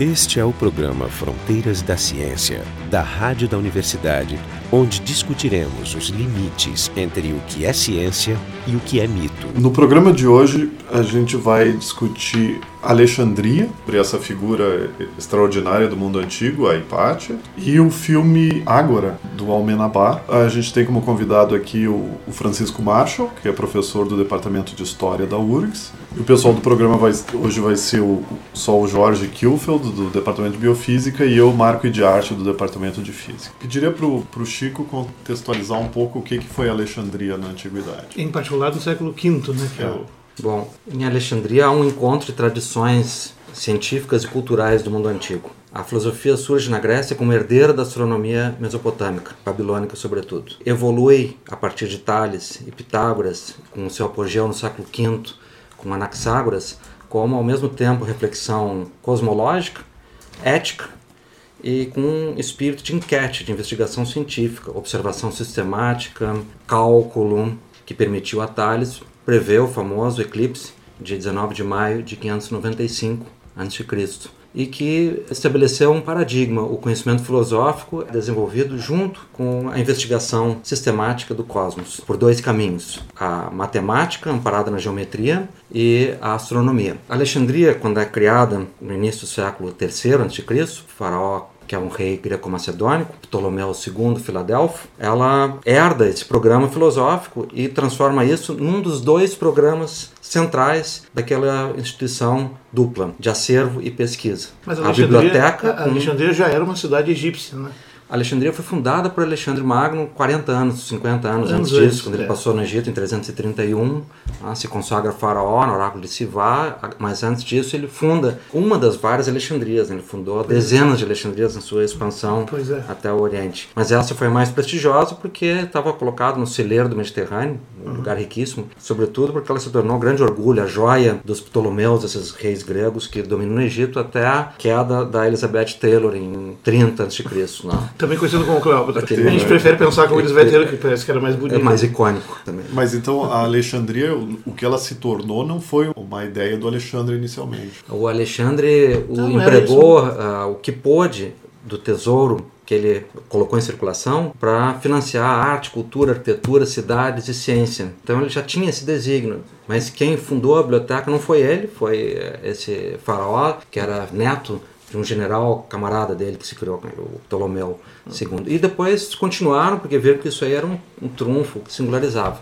Este é o programa Fronteiras da Ciência, da Rádio da Universidade, onde discutiremos os limites entre o que é ciência e o que é mito. No programa de hoje, a gente vai discutir Alexandria, por essa figura extraordinária do mundo antigo, a Hipátia, e o filme Ágora, do Almenabar. A gente tem como convidado aqui o Francisco Marshall, que é professor do Departamento de História da URGS. E o pessoal do programa vai, hoje vai ser o, só o Jorge Kilfeld, do Departamento de Biofísica, e eu, Marco de Arte, do Departamento de Física. Pediria para o Chico contextualizar um pouco o que, que foi Alexandria na Antiguidade. Em particular do século V, né? Que é. é o... Bom, em Alexandria há um encontro de tradições científicas e culturais do mundo antigo. A filosofia surge na Grécia como herdeira da astronomia mesopotâmica, babilônica sobretudo. Evolui a partir de Tales e Pitágoras, com seu apogeu no século V, com Anaxágoras, como ao mesmo tempo reflexão cosmológica, ética e com um espírito de enquete, de investigação científica, observação sistemática, cálculo, que permitiu a Tales prever o famoso eclipse de 19 de maio de 595 a.C. e que estabeleceu um paradigma, o conhecimento filosófico desenvolvido junto com a investigação sistemática do cosmos, por dois caminhos: a matemática, amparada na geometria, e a astronomia. Alexandria, quando é criada no início do século III a.C., o faraó que é um rei greco-macedônico, Ptolomeu II Filadelfo, ela herda esse programa filosófico e transforma isso num dos dois programas centrais daquela instituição dupla de acervo e pesquisa. Mas a, a biblioteca. A Alexandria já era uma cidade egípcia, né? Alexandria foi fundada por Alexandre Magno 40 anos, 50 anos, anos antes disso, quando é. ele passou no Egito em 331, ah, se consagra faraó no oráculo de Sivá, mas antes disso ele funda uma das várias Alexandrias, né? ele fundou pois dezenas é. de Alexandrias na sua expansão é. até o Oriente. Mas essa foi mais prestigiosa porque estava colocada no celeiro do Mediterrâneo, um uhum. lugar riquíssimo, sobretudo porque ela se tornou um grande orgulho, a joia dos Ptolomeus, esses reis gregos que dominam o Egito até a queda da Elizabeth Taylor em 30 a.C. Também conhecido como Cleópatra. a gente prefere pensar como eles Taylor, que parece que era mais bonito. É mais icônico também. Mas então a Alexandria, o que ela se tornou não foi uma ideia do Alexandre inicialmente. O Alexandre o empregou uh, o que pôde do tesouro que ele colocou em circulação para financiar arte, cultura, arquitetura, cidades e ciência. Então ele já tinha esse desígnio. Mas quem fundou a biblioteca não foi ele, foi esse faraó, que era neto de um general camarada dele que se criou, o Ptolomeu II. E depois continuaram, porque viram que isso aí era um, um trunfo que singularizava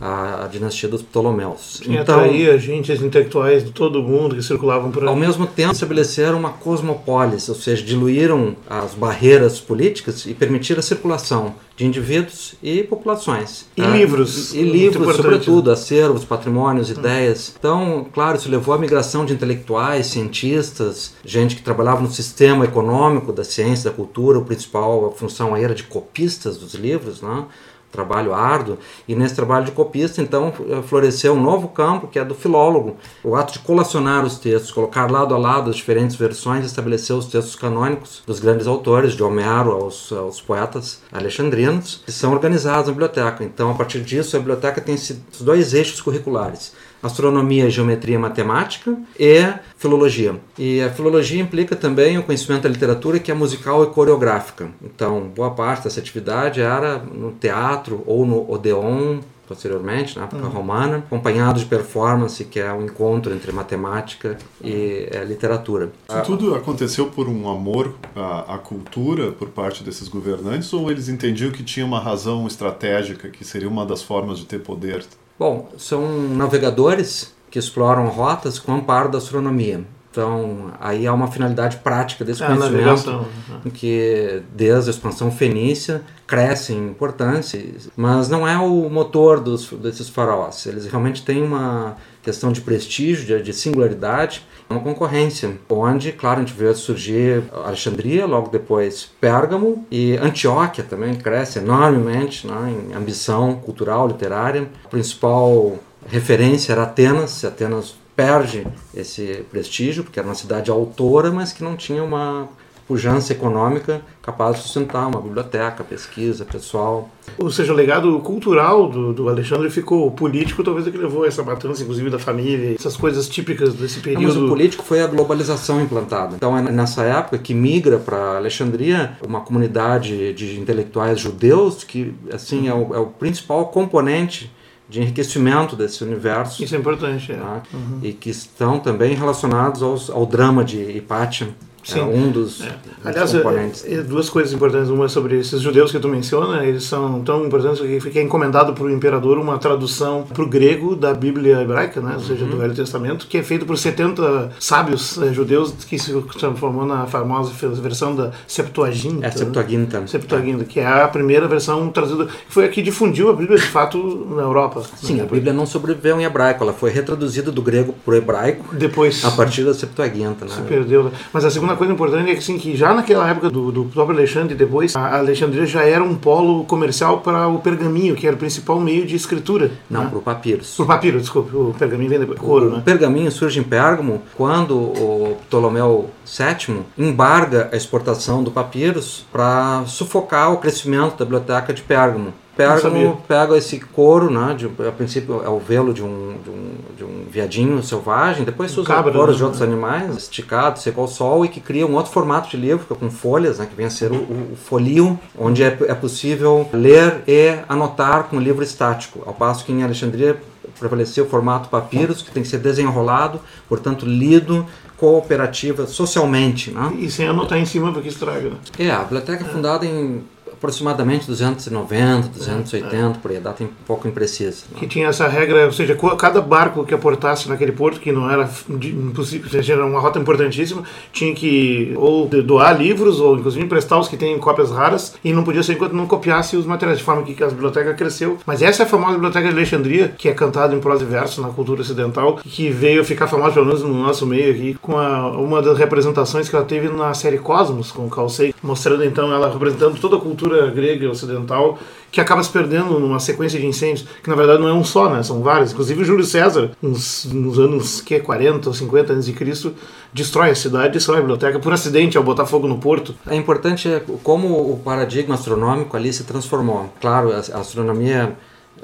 a, a, dinastia dos Ptolomeus. Sim, então, atraía gente, intelectuais de todo mundo que circulavam por aí. Ao mesmo tempo, estabeleceram uma cosmopolis, ou seja, diluíram as barreiras políticas e permitiram a circulação de indivíduos e populações. E ah, livros. E, e livros, sobretudo, acervos, patrimônios, ideias. Então, claro, isso levou à migração de intelectuais, cientistas, gente que trabalhava no sistema econômico da ciência, da cultura. O principal função aí era de copistas dos livros, né? Trabalho árduo, e nesse trabalho de copista, então, eh, floresceu um novo campo, que é do filólogo. O ato de colacionar os textos, colocar lado a lado as diferentes versões, estabelecer os textos canônicos dos grandes autores, de Homero aos, aos poetas alexandrinos, que são organizados na biblioteca. Então, a partir disso, a biblioteca tem esses dois eixos curriculares astronomia, geometria, matemática e filologia. E a filologia implica também o conhecimento da literatura que é musical e coreográfica. Então, boa parte dessa atividade era no teatro ou no Odeon, posteriormente, na época uhum. romana, acompanhado de performance, que é o um encontro entre matemática e é, literatura. Isso tudo aconteceu por um amor à, à, cultura por parte desses governantes ou eles entendiam que tinha uma razão estratégica, que seria uma das formas de ter poder? Bom, são navegadores que exploram rotas com amparo da astronomia. Então, aí há uma finalidade prática desse é, conhecimento, né? que desde a expansão fenícia cresce em importância, mas não é o motor dos, desses faraós. Eles realmente têm uma questão de prestígio, de, de singularidade, uma concorrência, onde, claro, a gente vê surgir Alexandria, logo depois Pérgamo e Antioquia também cresce enormemente né, em ambição cultural, literária. A principal referência era Atenas, Atenas perde esse prestígio, porque era uma cidade autora, mas que não tinha uma pujança econômica capaz de sustentar uma biblioteca, pesquisa, pessoal. Ou seja, o legado cultural do, do Alexandre ficou político, talvez é que levou essa matança, inclusive da família, essas coisas típicas desse período. Não, mas o político foi a globalização implantada. Então é nessa época que migra para Alexandria uma comunidade de intelectuais judeus que assim é o, é o principal componente de enriquecimento desse universo. Isso é importante. É. Tá? Uhum. E que estão também relacionados aos, ao drama de Hipátia, Sim. É um dos, é. Aliás, componentes. É, duas coisas importantes. Uma é sobre esses judeus que tu menciona, eles são tão importantes que fica encomendado para o imperador uma tradução para o grego da Bíblia hebraica, né? ou seja, uhum. do Velho Testamento, que é feito por 70 sábios é, judeus que se transformou na famosa versão da Septuaginta. É, Septuaginta. Né? Septuaginta, que é a primeira versão traduzida, que foi a que difundiu a Bíblia de fato na Europa. Sim, né? a Bíblia não sobreviveu em hebraico, ela foi retraduzida do grego para o hebraico depois a partir da Septuaginta. Né? Se perdeu. Né? Mas a segunda coisa importante é que, assim, que já naquela época do, do próprio Alexandre depois, a Alexandria já era um polo comercial para o pergaminho, que era o principal meio de escritura. Não, né? para o papiros. Para o papiro, desculpe. O pergaminho vem depois. Couro, o, né? O pergaminho surge em Pérgamo quando o Ptolomeu VII embarga a exportação do papiros para sufocar o crescimento da biblioteca de Pérgamo. Pérgamo pega esse couro, né, de, a princípio é o velo de um, de um, de um viadinho selvagem, depois se usa Cabra, couros né? de outros animais, esticado, seco ao sol, e que cria um outro formato de livro, com folhas, né, que vem a ser o, o folio, onde é, é possível ler e anotar com livro estático, ao passo que em Alexandria prevaleceu o formato papiros, que tem que ser desenrolado, portanto lido cooperativa socialmente. Né? E sem anotar em cima porque estraga. Né? É, a biblioteca é fundada em aproximadamente 290, 280, é, é. por aí, a data é um pouco imprecisa. Que tinha essa regra, ou seja, cada barco que aportasse naquele porto, que não era impossível, era uma rota importantíssima, tinha que ou doar livros, ou inclusive emprestar os que têm cópias raras, e não podia ser enquanto não copiasse os materiais, de forma que a biblioteca cresceu. Mas essa é a famosa biblioteca de Alexandria, que é cantada em prosa e verso na cultura ocidental, que veio ficar famosa, pelo menos no nosso meio aqui, com a, uma das representações que ela teve na série Cosmos, com o Sagan, mostrando então ela representando toda a cultura cultura grega e ocidental que acaba se perdendo numa sequência de incêndios, que na verdade não é um só, né? São vários. Inclusive Júlio César, nos, nos anos que 40 ou 50 antes de Cristo, destrói a cidade, destrói a biblioteca por acidente ao botar fogo no porto. É importante como o paradigma astronômico ali se transformou. Claro, a astronomia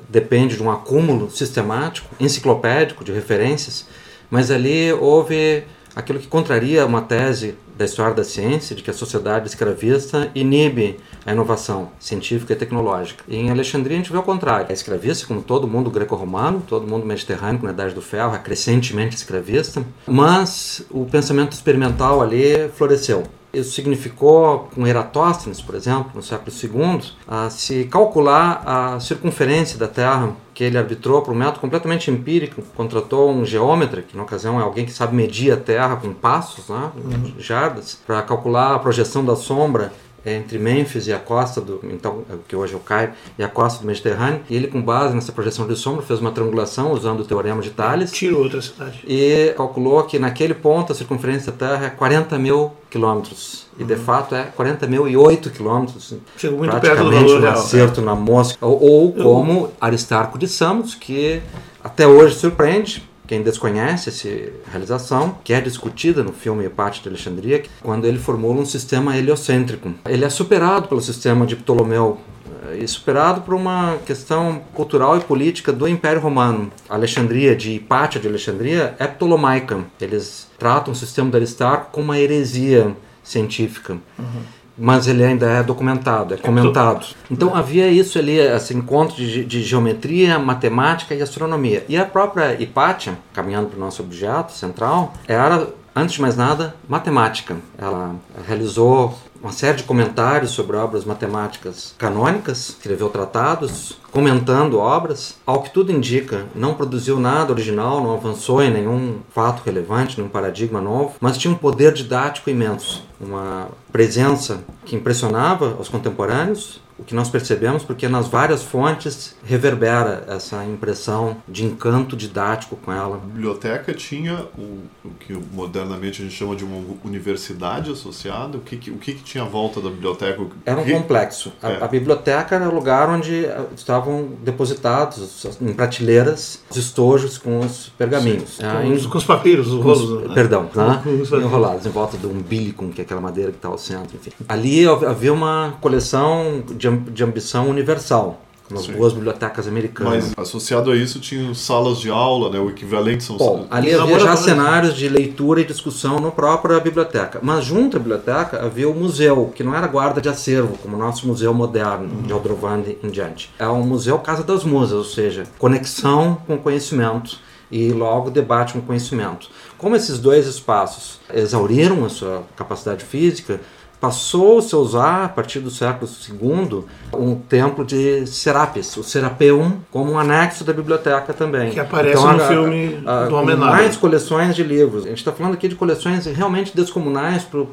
depende de um acúmulo sistemático, enciclopédico de referências, mas ali houve aquilo que contraria uma tese da história da ciência de que a sociedade escravista inibe a inovação científica e tecnológica. E em Alexandria a gente vê o contrário. A escravista, como todo mundo greco-romano, todo mundo mediterrâneo na Idade do Ferro, é crescentemente escravista, mas o pensamento experimental ali floresceu. Isso significou, com Eratóstenes, por exemplo, no século II, a se calcular a circunferência da Terra, que ele arbitrou por um método completamente empírico. Contratou um geômetra, que na ocasião é alguém que sabe medir a Terra com passos, né, uhum. jardas, para calcular a projeção da sombra entre Mênfis e a costa do então que hoje é o Cairo e a costa do Mediterrâneo e ele com base nessa projeção de sombra fez uma triangulação usando o teorema de Thales. Tirou outra cidade. E calculou que naquele ponto a circunferência da Terra é 40 mil quilômetros. E de uhum. fato é 40 mil e 8 quilômetros. Chegou muito perto do valor um acerto é. na mosca. Ou, ou como Aristarco de Samos que até hoje surpreende quem desconhece essa realização, que é discutida no filme Hepate de Alexandria, quando ele formula um sistema heliocêntrico. Ele é superado pelo sistema de Ptolomeu eh, e superado por uma questão cultural e política do Império Romano. A Alexandria, de Hipátia de Alexandria, é ptolomaica. Eles tratam o sistema de Aristarco como uma heresia científica. Uhum mas ele ainda é documentado, é comentado. Então havia isso ali, esse encontro de, de, geometria, matemática e astronomia. E a própria Hipátia, caminhando para o nosso objeto central, era, antes de mais nada, matemática. Ela realizou uma série de comentários sobre obras matemáticas canônicas, escreveu tratados, comentando obras. Ao que tudo indica, não produziu nada original, não avançou em nenhum fato relevante, nenhum paradigma novo, mas tinha um poder didático imenso, uma presença que impressionava os contemporâneos, o que nós percebemos, porque nas várias fontes reverbera essa impressão de encanto didático com ela. A biblioteca tinha o, o que modernamente a gente chama de uma universidade associada. O que, que o que, que, tinha à volta da biblioteca? Era um que... complexo. A, é. a, biblioteca era o lugar onde eh, estavam depositados em prateleiras os estojos com os pergaminhos. Sim, com, os, com, os, papiros, os rolos. Né? Perdão, né? enrolados em volta do umbilicum, que é aquela madeira que está ao centro. Enfim. Ali havia uma coleção de, de ambição universal nas boas bibliotecas americanas. Mas associado a isso tinha salas de aula, né? O equivalente são Bom, ali havia já cenários de leitura e discussão na própria biblioteca. Mas junto à biblioteca havia o museu, que não era guarda de acervo, como o nosso museu moderno uhum. de Aldrovandi em diante. É um museu Casa das Musas, ou seja, conexão com conhecimento e logo debate com conhecimento. Como esses dois espaços exauriram a sua capacidade física, passou-se a usar, a partir do século II, um templo de Serapis, o Serapeum, como um anexo da biblioteca também. Que aparece então, no a, filme a, a, do Homenagem. Mais coleções de livros. A gente está falando aqui de coleções realmente descomunais para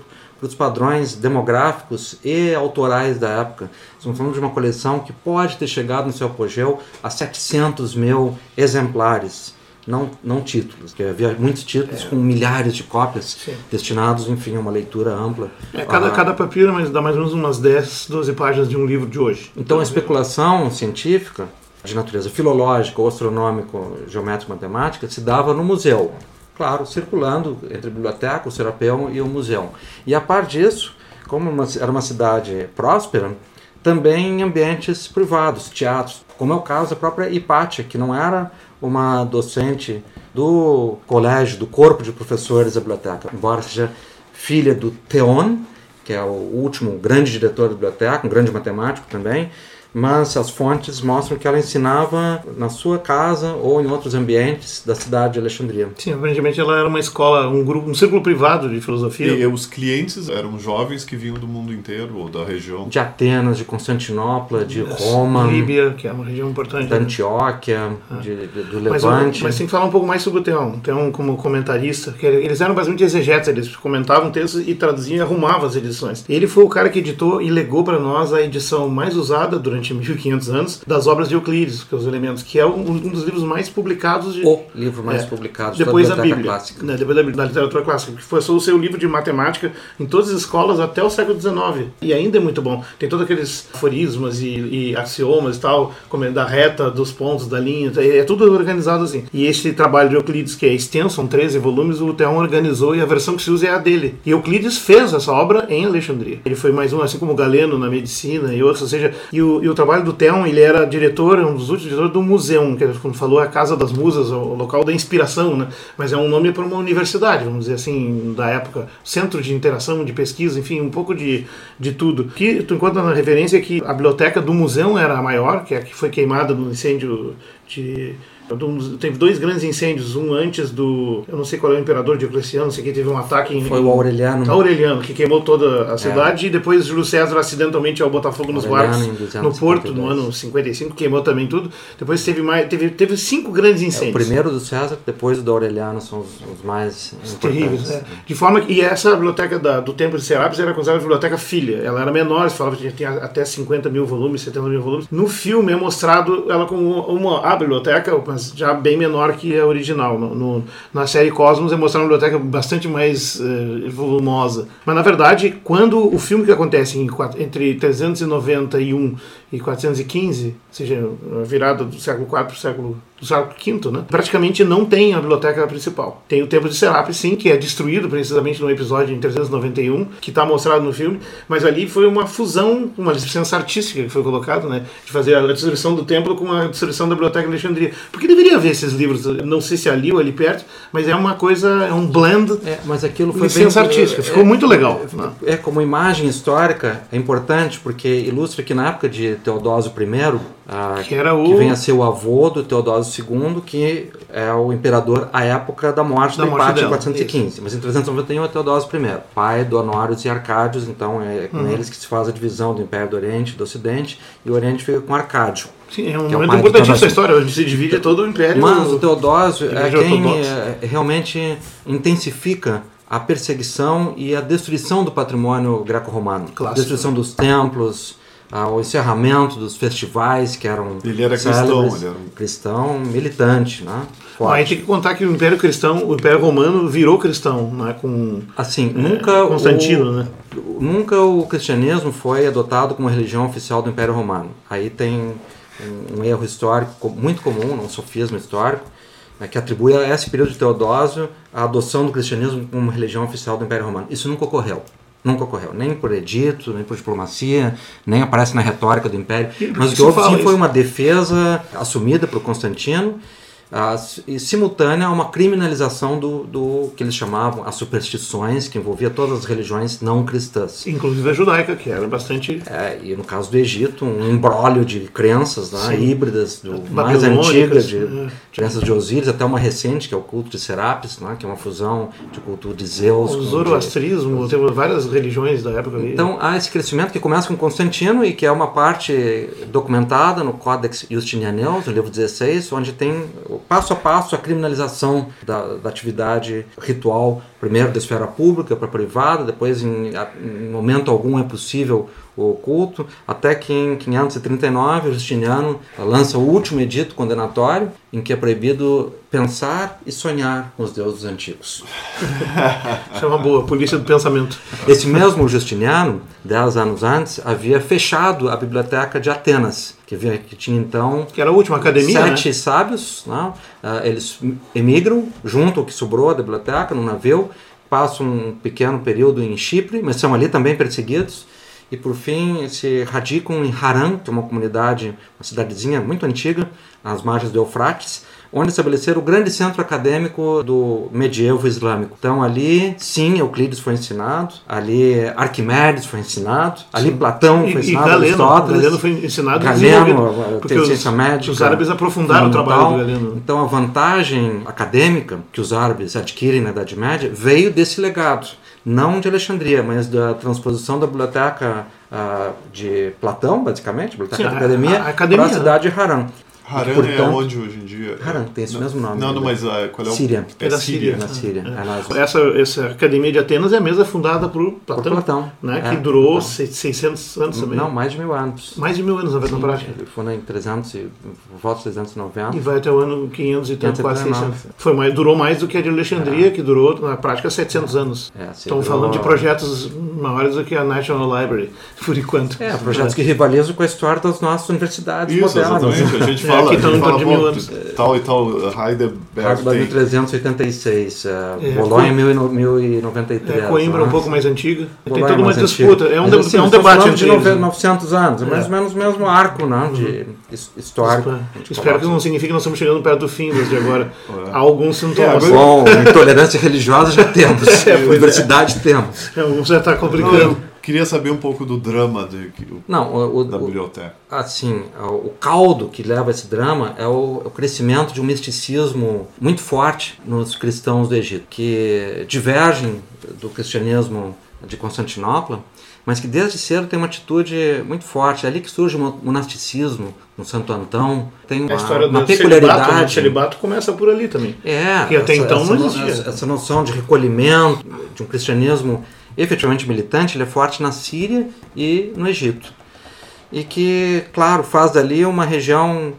os padrões demográficos e autorais da época. Estamos falando de uma coleção que pode ter chegado no seu apogeu a 700 mil exemplares não, não títulos, que havia muitos títulos é. com milhares de cópias Sim. destinados, enfim, a uma leitura ampla. É, cada, ah, cada papiro mas dá mais ou menos umas 10, 12 páginas de um livro de hoje. Então a especulação científica de natureza filológica, ou astronômico, geométrica, matemática se dava no museu. Claro, circulando entre a biblioteca, o Serapeu e o museu. E a par disso, como uma, era uma cidade próspera, também em ambientes privados, teatros, como é o caso da própria Hipátia, que não era uma docente do colégio, do corpo de professores da biblioteca, embora seja filha do Theon, que é o último grande diretor da biblioteca, um grande matemático também, mas as fontes mostram que ela ensinava na sua casa ou em outros ambientes da cidade de Alexandria. Sim, aparentemente ela era uma escola, um grupo, um círculo privado de filosofia. E, os clientes eram jovens que vinham do mundo inteiro ou da região. De Atenas, de Constantinopla, de Roma, Líbia, que é uma região importante. Da né? Antioquia, ah. de, de, do Levante. Mas, mas tem que falar um pouco mais sobre o Teão. Teão como comentarista, que eles eram basicamente exegetas, eles comentavam textos e traduziam e arrumavam as edições. Ele foi o cara que editou e legou para nós a edição mais usada durante durante 1500 anos das obras de Euclides, que é os elementos, que é um, um dos livros mais publicados de, o livro mais é, publicado depois da, da Bíblia, clássica. Né, depois da, da, literatura clássica, que foi o seu livro de matemática em todas as escolas até o século XIX e ainda é muito bom. Tem todos aqueles aforismos e, e axiomas e tal, como é da reta, dos pontos, da linha, é, é tudo organizado assim. E este trabalho de Euclides que é extenso, são 13 volumes, o Theon organizou e a versão que se usa é a dele. E Euclides fez essa obra em Alexandria. Ele foi mais um, assim como Galeno na medicina e outros, ou seja, e o, e o trabalho do Theon, ele era diretor, um dos últimos diretores do museu, que como falou, é a Casa das Musas, o local da inspiração, né? Mas é um nome para uma universidade, vamos dizer assim, da época, centro de interação, de pesquisa, enfim, um pouco de, de tudo. Que tu encontra na referência que a biblioteca do museu era a maior, que é a que foi queimada no incêndio de Teve dois grandes incêndios, um antes do. Eu não sei qual é o imperador Diocleciano, não sei que teve um ataque em. Foi o Aureliano. Aureliano, que queimou toda a cidade, é. e depois Júlio César acidentalmente ao botar fogo nos barcos no Porto, no ano 55, queimou também tudo. Depois teve mais. Teve, teve cinco grandes incêndios. É, o primeiro do César, depois do Aureliano são os, os mais. Os terríveis, é. De forma que. E essa biblioteca da, do Templo de Serapis era considerada a biblioteca filha. Ela era menor, se falava que tinha até 50 mil volumes, 70 mil volumes. No filme é mostrado ela como uma, a biblioteca, mas já bem menor que a original. No, no, na série Cosmos é mostrar uma biblioteca bastante mais uh, volumosa. Mas na verdade, quando o filme que acontece em, entre 391 e 415, ou seja, a virada do século IV para o século do século V, né? praticamente não tem a biblioteca principal. Tem o Templo de Serapis, sim, que é destruído precisamente no episódio em 391, que está mostrado no filme, mas ali foi uma fusão, uma licença artística que foi colocada, né? de fazer a destruição do templo com a destruição da biblioteca de Alexandria. Porque deveria haver esses livros, não sei se é ali ou ali perto, mas é uma coisa, é um blend. É, mas aquilo foi licença bem, artística, ficou é, muito legal. É, né? é, como imagem histórica, é importante porque ilustra que na época de Teodósio I, ah, que, era o... que vem a ser o avô do Teodósio II, que é o imperador à época da morte da do empate em 415. Isso. Mas em 391 é Teodósio I, pai do Honórios e Arcádios, então é com uhum. eles que se faz a divisão do Império do Oriente e do Ocidente, e o Oriente fica com Arcádio. Sim, é um é momento é importantíssimo da história, onde se divide todo o Império. Mas o Teodósio é quem é, realmente intensifica a perseguição e a destruição do patrimônio greco-romano. Destruição dos templos, ao encerramento dos festivais que eram Ele era célebres. cristão, ele era um- cristão militante, né? Forte. gente tem que contar que o Império Cristão, o Império Romano virou cristão, né? Com Assim, nunca Constantino, o, né? Nunca o cristianismo foi adotado como religião oficial do Império Romano. Aí tem um, um erro histórico co- muito comum, um sofisma histórico, né, que atribui a esse período de Teodósio a adoção do cristianismo como religião oficial do Império Romano. Isso nunca ocorreu. Nunca ocorreu, nem por edito, nem por diplomacia, nem aparece na retórica do Império. Mas o que houve sim foi uma defesa assumida por Constantino ah, e simultânea a uma criminalização do, do que eles chamavam as superstições, que envolvia todas as religiões não cristãs. Inclusive a judaica, que era bastante. É, e no caso do Egito, um embrólio de crenças né, híbridas, do mais antigas, de é. crenças de Osíris, até uma recente, que é o culto de Serapis, né, que é uma fusão de culto de Zeus. O de- zoroastrismo, tem várias religiões da época ali. então há esse crescimento que começa com Constantino e que é uma parte documentada no Codex Justinianus, no livro 16, onde tem passo a passo a criminalização da, da atividade ritual, primeiro da esfera pública para privada, depois em, em momento algum é possível o culto, até que em 539 o Justiniano lança o último edito condenatório em que é proibido pensar e sonhar com os deuses antigos. Isso é uma boa, polícia do pensamento. Esse mesmo Justiniano, dez anos antes, havia fechado a biblioteca de Atenas, que, havia, que tinha então Que era a última academia, sete né? sábios. né? Ah, eles emigram junto ao que sobrou da biblioteca, num navio, passam um pequeno período em Chipre, mas são ali também perseguidos. E por fim se radicam em Haran, que é uma comunidade, uma cidadezinha muito antiga, às margens do Eufrates, onde estabeleceram o grande centro acadêmico do medievo islâmico. Então ali, sim, Euclides foi ensinado, ali Arquimedes foi ensinado, ali Platão E, foi e ensinado, Galeno, Aristóteles. Galeno foi ensinado e Galeno, porque tem os, ciência médica, os árabes aprofundaram o trabalho do. Galeno. Então a vantagem acadêmica que os árabes adquirem na Idade Média veio desse legado, não de Alexandria, mas da transposição da biblioteca ah, de Platão, basicamente, biblioteca Sim, da a- academia, a academia, para a cidade de Haran. Haran Portanto, é onde hoje em dia? Haran, tem esse Não- mesmo nome. Não, não, mas ah, qual é o... Síria. É É da Síria. Na Síria. É nas- Essa, essa academia de Atenas é a mesma fundada por Platão, Platão, né? é, que durou Platão. se- 600 anos também. Não, mais de mil anos. Mais de mil anos, na verdade, na prática. Ele foi em 300, e- volta de 390. E vai até o ano 500 e tanto, quase 539. 600. Foi mais, durou mais do que a de Alexandria, que durou, na prática, 700 anos. É, durou- falando de projetos maiores do que a National Library, por enquanto. É, projetos que rivalizam com a história das nossas universidades Isso, modernas. exatamente. A gente É, fala, aqui fala torno de mil anos. tal e tal, Heidelberg Heidelberg tem... 1386, é, É, Bolonha Co- em 1093. É, Coimbra né? um pouco mais antiga. Tem toda uma disputa. antigo. É um, assim, é um debate entre de eles. nove- 900 anos, é mais ou menos o mesmo arco né, de his- histórico. Espero- que não signifique que nós estamos chegando perto do fim desde agora. É. Há alguns sintomas. É, Bom, intolerância religiosa já temos, é. diversidade temos. Alguns já está Não, complicando. Queria saber um pouco do drama de, Não, o, da o- biblioteca. assim, o caldo que leva esse drama é o, o crescimento de um misticismo muito forte nos cristãos do Egito, que divergem do cristianismo de Constantinopla, mas que desde cedo tem uma atitude muito forte. É ali que surge o monasticismo, no Santo Antão, tem uma, A história uma do celibato, né? O peculiaridade. celibato começa por ali também. É, Que até então não no- existia. Essa, essa noção de recolhimento, de um cristianismo efetivamente militante, ele é forte na Síria e no Egito. E que, claro, faz dali uma região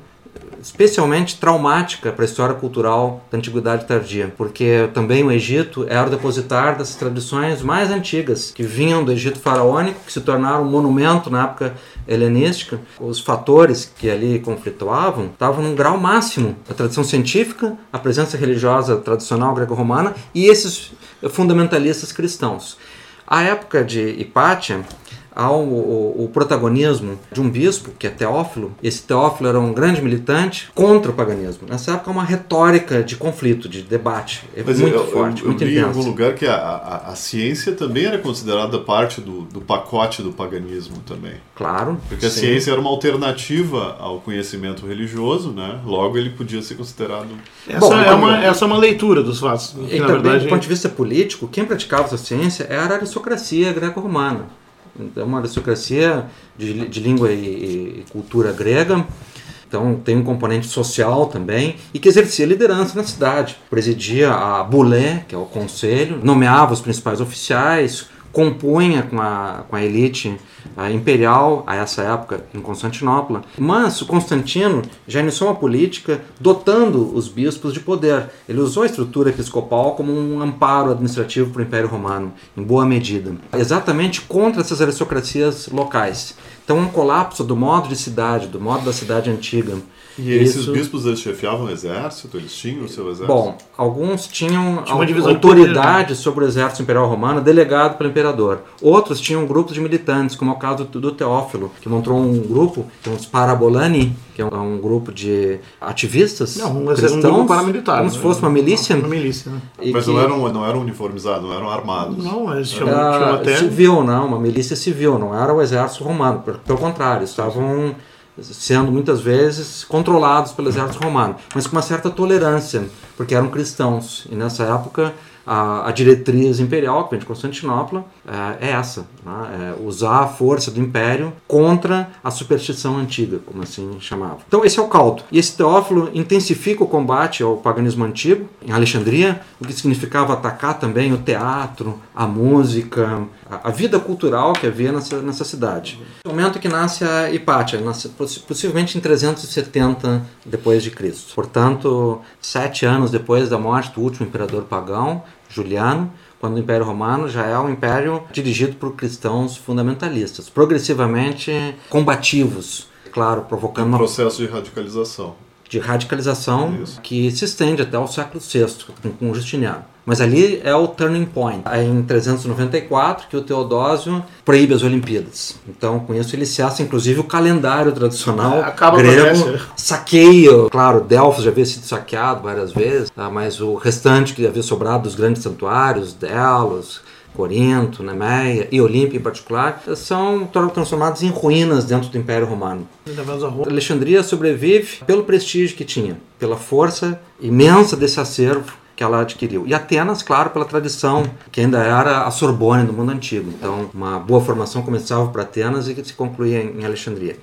especialmente traumática para a história cultural da Antiguidade Tardia, porque também o Egito era o depositar das tradições mais antigas, que vinham do Egito faraônico, que se tornaram um monumento na época helenística. Os fatores que ali conflituavam estavam num grau máximo: a tradição científica, a presença religiosa tradicional greco-romana e esses fundamentalistas cristãos. A época de Hipátia, há o, protagonismo de um bispo, que é Teófilo. Esse Teófilo era um grande militante contra o paganismo. Nessa época, uma retórica de conflito, de debate. É Mas muito eu, forte, eu, muito eu li em intensa. algum lugar que a, a, a ciência também era considerada parte do, do pacote do paganismo também. Claro. Porque a sim. ciência era uma alternativa ao conhecimento religioso, né? Logo ele podia ser considerado... Essa, Bom, é, então- uma, essa é uma leitura dos fatos. que, E na também, verdade, do ponto de vista político, quem praticava essa ciência era a aristocracia greco-romana. Então, uma aristocracia de, de língua e, e cultura grega. Então, tem um componente social também, e que exercia liderança na cidade. Presidia a bulé, que é o conselho, nomeava os principais oficiais, compunha com a, com a elite a imperial a essa época em Constantinopla. Mas o Constantino já iniciou uma política dotando os bispos de poder. Ele usou a estrutura episcopal como um amparo administrativo para o Império Romano, em boa medida, exatamente contra essas aristocracias locais. Então, um colapso do modo de cidade, do modo da cidade antiga. E esses bispos eles chefiavam o exército? Eles tinham o seu exército? Bom, alguns tinham Tinha uma divisão de autoridade poder, sobre o exército imperial romano delegado pelo imperador. Outros tinham grupos de militantes, como é o caso do, Teófilo, que montou um grupo, que é os Parabolani, que é um, grupo de ativistas Não, um, cristãos, um grupo paramilitar. como né? se fosse uma milícia. Uma milícia, né? Mas que- não, eram, não eram uniformizados, não eram armados. Não, eles chamam até... civil, não, uma milícia civil, não era o exército romano. Pelo pelo contrário, estavam sendo muitas vezes controlados pelo exército romano, mas com uma certa tolerância, porque eram cristãos. E nessa época a, a diretriz imperial, que vem de Constantinopla, é, é essa: né? é usar a força do império contra a superstição antiga, como assim chamava. Então, esse é o caldo. E esse Teófilo intensifica o combate ao paganismo antigo em Alexandria, o que significava atacar também o teatro, a música, a, vida cultural que havia nessa, nessa cidade. No momento que nasce a Hipátia, nasce possi- possivelmente em 370 depois de Cristo. Portanto, sete anos depois da morte do último imperador pagão, Juliano, quando o Império Romano já é um império dirigido por cristãos fundamentalistas, progressivamente combativos, claro, provocando Um uma processo de radicalização. de radicalização Isso. que se estende até o século VI com Justiniano. Mas ali é o turning point. É em 394 que o Teodósio proíbe as Olimpíadas. Então, com isso, ele cessa inclusive o calendário tradicional É, acaba grego, Grécia. saqueia. Claro, Delfos já havia sido saqueado várias vezes, tá? mas o restante que havia sobrado dos grandes santuários, Delos, Corinto, Nemeia e Olímpia em particular, são transformados em ruínas dentro do Império Romano. Alexandria sobrevive pelo prestígio que tinha, pela força imensa desse acervo que ela adquiriu. E Atenas, claro, pela tradição, que ainda era a Sorbonne do mundo antigo. Então, uma boa formação começava para Atenas e que se concluía em Alexandria.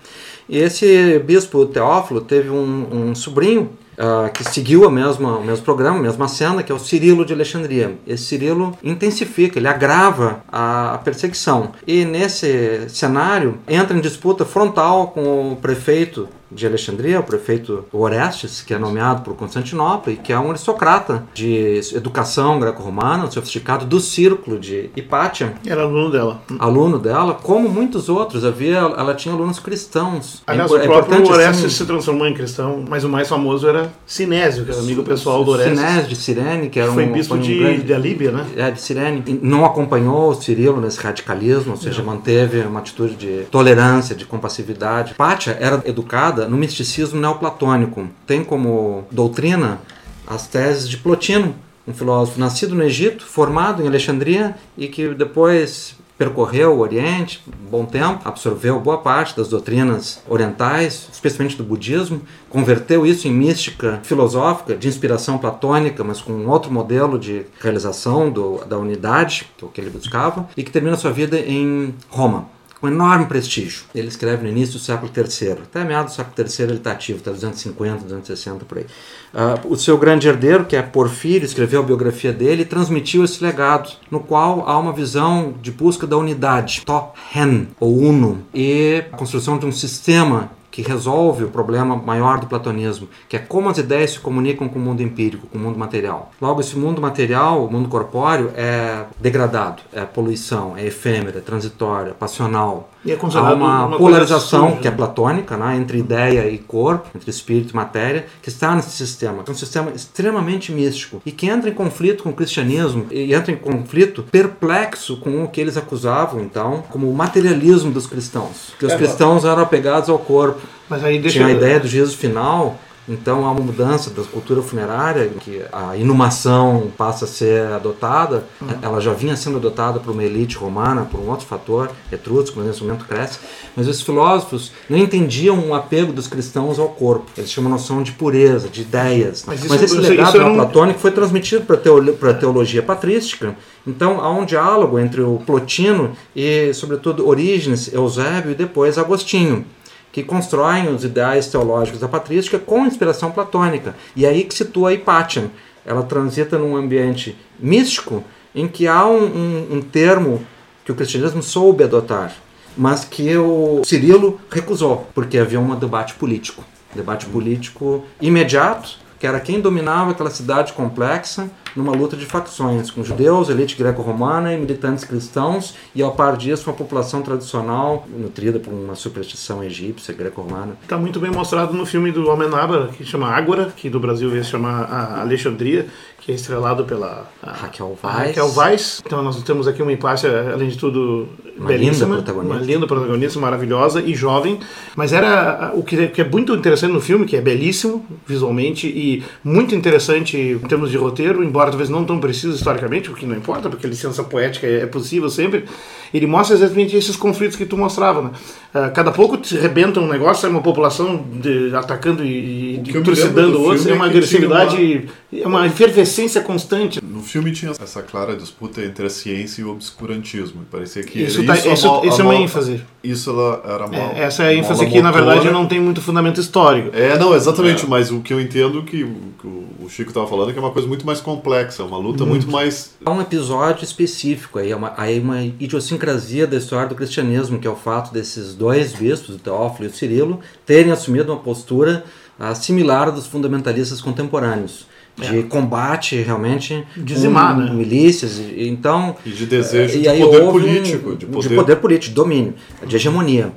E esse bispo Teófilo teve um, um sobrinho ah, que seguiu a mesma, o mesmo programa, a mesma cena, que é o Cirilo de Alexandria. Esse Cirilo intensifica, ele agrava a, a perseguição. E nesse cenário entra em disputa frontal com o prefeito de Alexandria, o prefeito Orestes, que é nomeado por Constantinopla e que é um aristocrata de educação greco-romana, sofisticado do círculo de Hipátia, Era aluno dela. aluno dela, como muitos outros, havia, ela tinha alunos cristãos. É Aliás, impo- o é próprio Orestes assim, se transformou em cristão, mas o mais famoso era Sinésio, que era amigo pessoal do Orestes. Sinés de Cirene, que era Foi um, bispo foi um de, grande- de Alíbia, né? é, de Cirene, E não acompanhou o Cirilo nesse radicalismo, ou seja, manteve uma atitude de tolerância, de compassividade. Pátia era educada no misticismo neoplatônico. Tem como doutrina as teses de Plotino, um filósofo nascido no Egito, formado em Alexandria e que depois percorreu o Oriente um bom tempo, absorveu boa parte das doutrinas orientais, especialmente do budismo, converteu isso em mística filosófica de inspiração platônica, mas com um outro modelo de realização do, da unidade, que é o que ele buscava, e que termina sua vida em Roma com enorme prestígio. Ele escreve no início do século III. Até meados do século III ele está ativo, está 250, 260 por aí. Ah, o seu grande herdeiro, que é Porfírio, escreveu a biografia dele e transmitiu esse legado, no qual há uma visão de busca da unidade, to hen, ou uno, e a construção de um sistema que resolve o problema maior do platonismo, que é como as ideias se comunicam com o mundo empírico, com o mundo material. Logo, esse mundo material, o mundo corpóreo, é degradado, é poluição, é efêmera, é transitória, passional. E é Há uma, uma polarização suja, que é né? platônica, né, entre ideia e corpo, entre espírito e matéria, que está nesse sistema. É um sistema extremamente místico e que entra em conflito com o cristianismo e entra em conflito perplexo com o que eles acusavam, então, como o materialismo dos cristãos. Que os É, cristãos eram apegados ao corpo. Mas aí deixa Tinha a ideia do Jesus final, então há uma mudança da cultura funerária, que a inumação passa a ser adotada. Ela já vinha sendo adotada por uma elite romana, por um outro fator, etrusco, mas nesse momento cresce. Mas os filósofos não entendiam o apego dos cristãos ao corpo. Eles tinham uma noção de pureza, de ideias. Mas Mas, isso- esse isso- legado isso um- platônico foi transmitido para a teologia patrística. Então há um diálogo entre o Plotino e, sobretudo, Orígenes, Eusébio e depois Agostinho que constroem os ideais teológicos da patrística com inspiração platônica. E é aí que situa a Hipátia. Ela transita num ambiente místico em que há um, um- um termo que o cristianismo soube adotar, mas que o Cirilo recusou, porque havia um debate político. Debate político imediato, que era quem dominava aquela cidade complexa numa luta de facções, com judeus, elite greco-romana e militantes cristãos, e ao par disso uma população tradicional, nutrida por uma superstição egípcia, greco-romana. Está muito bem mostrado no filme do Amenábar, que chama Ágora, que do Brasil veio se chamar Alexandria, que é estrelado pela Raquel a Weiss. Raquel Weiss. Então nós temos aqui uma Hipácia, além de tudo, Uma linda protagonista. Uma linda protagonista, maravilhosa e jovem. Mas era o que é, que é muito interessante no filme, que é belíssimo visualmente e muito interessante em termos de roteiro, embora talvez não tão preciso historicamente, o que não importa, porque a licença poética é é possível sempre. Ele mostra exatamente esses conflitos que tu mostrava, né? Ah, Cada pouco te rebenta um negócio, é uma população de- atacando e, e trucidando outros, é uma é tinha agressividade, é uma efervescência constante. No filme tinha essa clara disputa entre a ciência e o obscurantismo. Parecia que Isso, tá, isso, isso a é uma ênfase. Isso ela era uma, É, essa é a ênfase que, na verdade, motora. não tem muito fundamento histórico. É, não, exatamente, mas o que eu entendo que, o- que o Chico estava falando é que é uma coisa muito mais complexa, uma luta muito mais. Há um episódio específico aí, é uma, aí uma idiosincrasia da história do cristianismo, que é o fato desses dois bispos, o Teófilo e o Cirilo, terem assumido uma postura ah, similar à dos fundamentalistas contemporâneos. De combate realmente Dizimar, né? milícias. e- Então, E de desejo e de aí poder houve um- político, de poder- de político, de domínio, de hegemonia.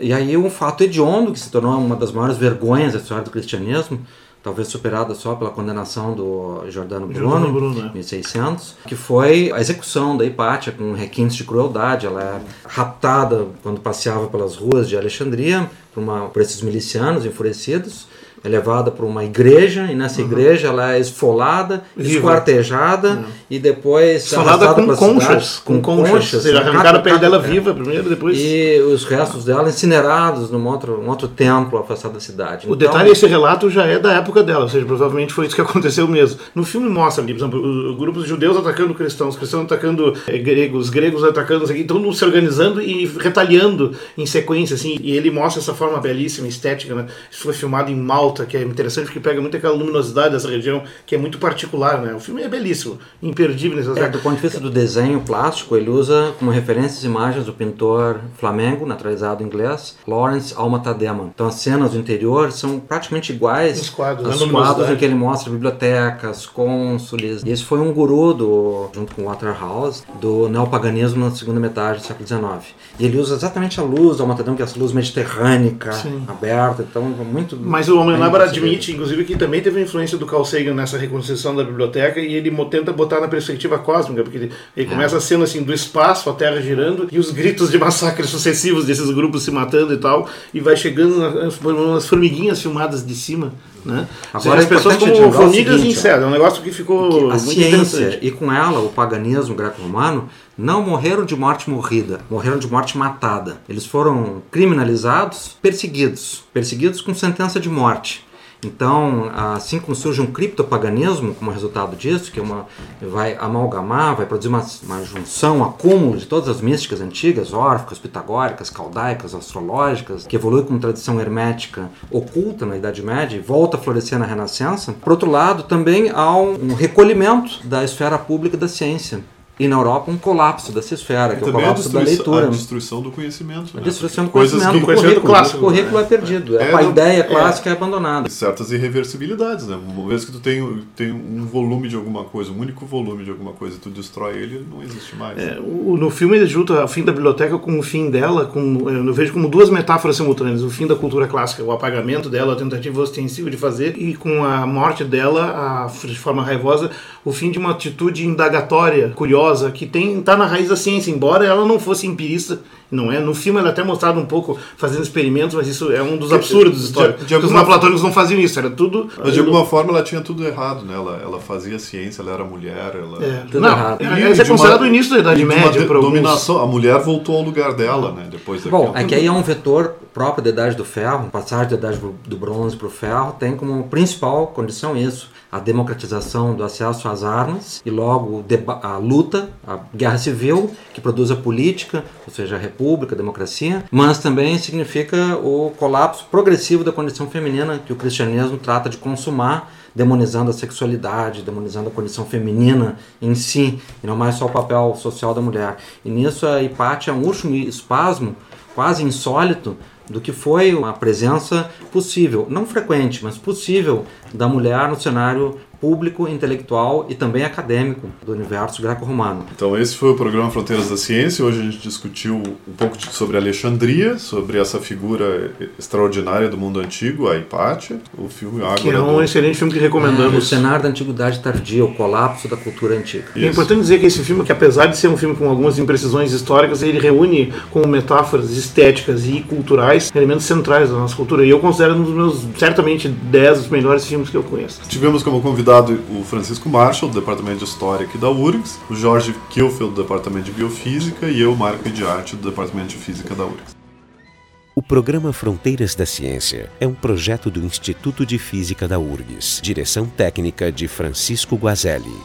E aí um fato hediondo que se tornou uma das maiores vergonhas da história do cristianismo, talvez superada só pela condenação do Giordano Bruno, Giordano Bruno, é. em 1600, que foi a execução da Hipátia com requintes de crueldade. Ela é raptada quando passeava pelas ruas de Alexandria por, uma, por esses milicianos enfurecidos. É levada para uma igreja e nessa igreja ela é esfolada, Viva. esquartejada e depois Falada arrastada com conchas, cidade, com conchas, ou seja, arrancaram a pele dela É. viva primeiro, depois... E os restos dela incinerados num outro, um outro templo afastado da cidade. O Então, detalhe, esse relato já é da época dela, ou seja, provavelmente foi isso que aconteceu mesmo. No filme mostra ali, por exemplo, grupos de judeus atacando cristãos, cristãos atacando eh, gregos, gregos atacando, aqui, todo mundo se organizando e retaliando em sequência, assim, e ele mostra essa forma belíssima, estética, né? Isso foi filmado em Malta, que é interessante porque pega muito aquela luminosidade dessa região, que é muito particular, né? O filme é belíssimo, imperdível nesse É, aspecto. do ponto de vista do desenho plástico, ele usa como referência as imagens do pintor flamengo, naturalizado inglês, Lawrence Alma Tadema. Então as cenas do interior são praticamente iguais Os quadros, aos a luminosidade. quadros em que ele mostra bibliotecas, cônsules. E esse foi um guru, do, junto com Waterhouse, do neopaganismo na segunda metade do século XIX. E ele usa exatamente a luz do Alma Tadema, que é essa luz mediterrânica, Sim. aberta, então muito... Mas o Homem percebido. admite, inclusive, que também teve influência do Carl Sagan nessa reconstrução da biblioteca e ele tenta botar na perspectiva cósmica, porque ele, ele começa a cena assim do espaço, a Terra girando e os gritos de massacres sucessivos desses grupos se matando e tal, e vai chegando nas, nas formiguinhas filmadas de cima, né? Agora as é pessoas importante como formigas ó. insetos, é um negócio que ficou que a ciência e com ela o paganismo greco-romano não morreram de morte morrida, morreram de morte matada. Eles foram criminalizados, perseguidos, perseguidos com sentença de morte. Então, assim como surge um criptopaganismo como resultado disso, que é uma, vai amalgamar, vai produzir uma, uma junção, um acúmulo de todas as místicas antigas, órficas, pitagóricas, caldaicas, astrológicas, que evolui como tradição hermética oculta na Idade Média e volta a florescer na Renascença. Por outro lado, também há um recolhimento da esfera pública da ciência. E na Europa, um colapso dessa esfera, que é o a colapso da destruição, leitura. a destruição do conhecimento. A né? destruição do Coisas conhecimento, que do conhecimento currículo. clássico, o currículo é, perdido, É, a não- ideia clássica é abandonada. certas irreversibilidades, né? Uma vez que tu tem, tem um volume de alguma coisa, um único volume de alguma coisa, tu destrói ele, ele não existe mais. É, o- no filme ele junta o fim da biblioteca com o fim dela, com, eu vejo como duas metáforas simultâneas. O fim da cultura clássica, o apagamento dela, a tentativa ostensiva de fazer, e com a morte dela, a, de forma raivosa, o fim de uma atitude indagatória, curiosa, que tem tá na raiz da ciência, embora ela não fosse empirista, não é? No filme ela é até mostrado um pouco fazendo experimentos, mas isso é um dos absurdos históricos. de os neoplatônicos não faziam isso, era tudo... Mas de alguma forma ela tinha tudo errado, né? Ela, ela fazia ciência, ela era mulher, ela... É, Tudo não, errado. E esse é considerado o início da Idade Média para alguns. dominação. A mulher voltou ao lugar dela, né? Depois daquilo. Bom, é que aí é um vetor própria da Idade do Ferro, passagem da Idade do Bronze para o Ferro, tem como principal condição isso, a democratização do acesso às armas e logo a luta, a guerra civil, que produz a política, ou seja, a república, a democracia, mas também significa o colapso progressivo da condição feminina que o cristianismo trata de consumar demonizando a sexualidade, demonizando a condição feminina em si, e não mais só o papel social da mulher. E nisso a Hipátia é um último espasmo quase insólito do que foi uma presença possível, não frequente, mas possível da mulher no cenário público, intelectual e também acadêmico do universo greco-romano. Então esse foi o programa Fronteiras da Ciência. Hoje a gente discutiu um pouco sobre Alexandria, sobre essa figura extraordinária do mundo antigo, a Hipátia, o filme Água. Que é um do... excelente filme que recomendamos. É, o cenário da antiguidade tardia, o colapso da cultura antiga. É importante dizer que esse filme, que apesar de ser um filme com algumas imprecisões históricas, ele reúne como metáforas estéticas e culturais elementos centrais da nossa cultura. E eu considero um dos meus, certamente, dez dos melhores filmes que eu conheço. Tivemos como convidado convidado o Francisco Marshall, do Departamento de História aqui da URGS, o Jorge Kilfield, do Departamento de Biofísica, e eu, Marco de Arte, do Departamento de Física da URGS. O programa Fronteiras da Ciência é um projeto do Instituto de Física da URGS, direção técnica de Francisco Guazelli.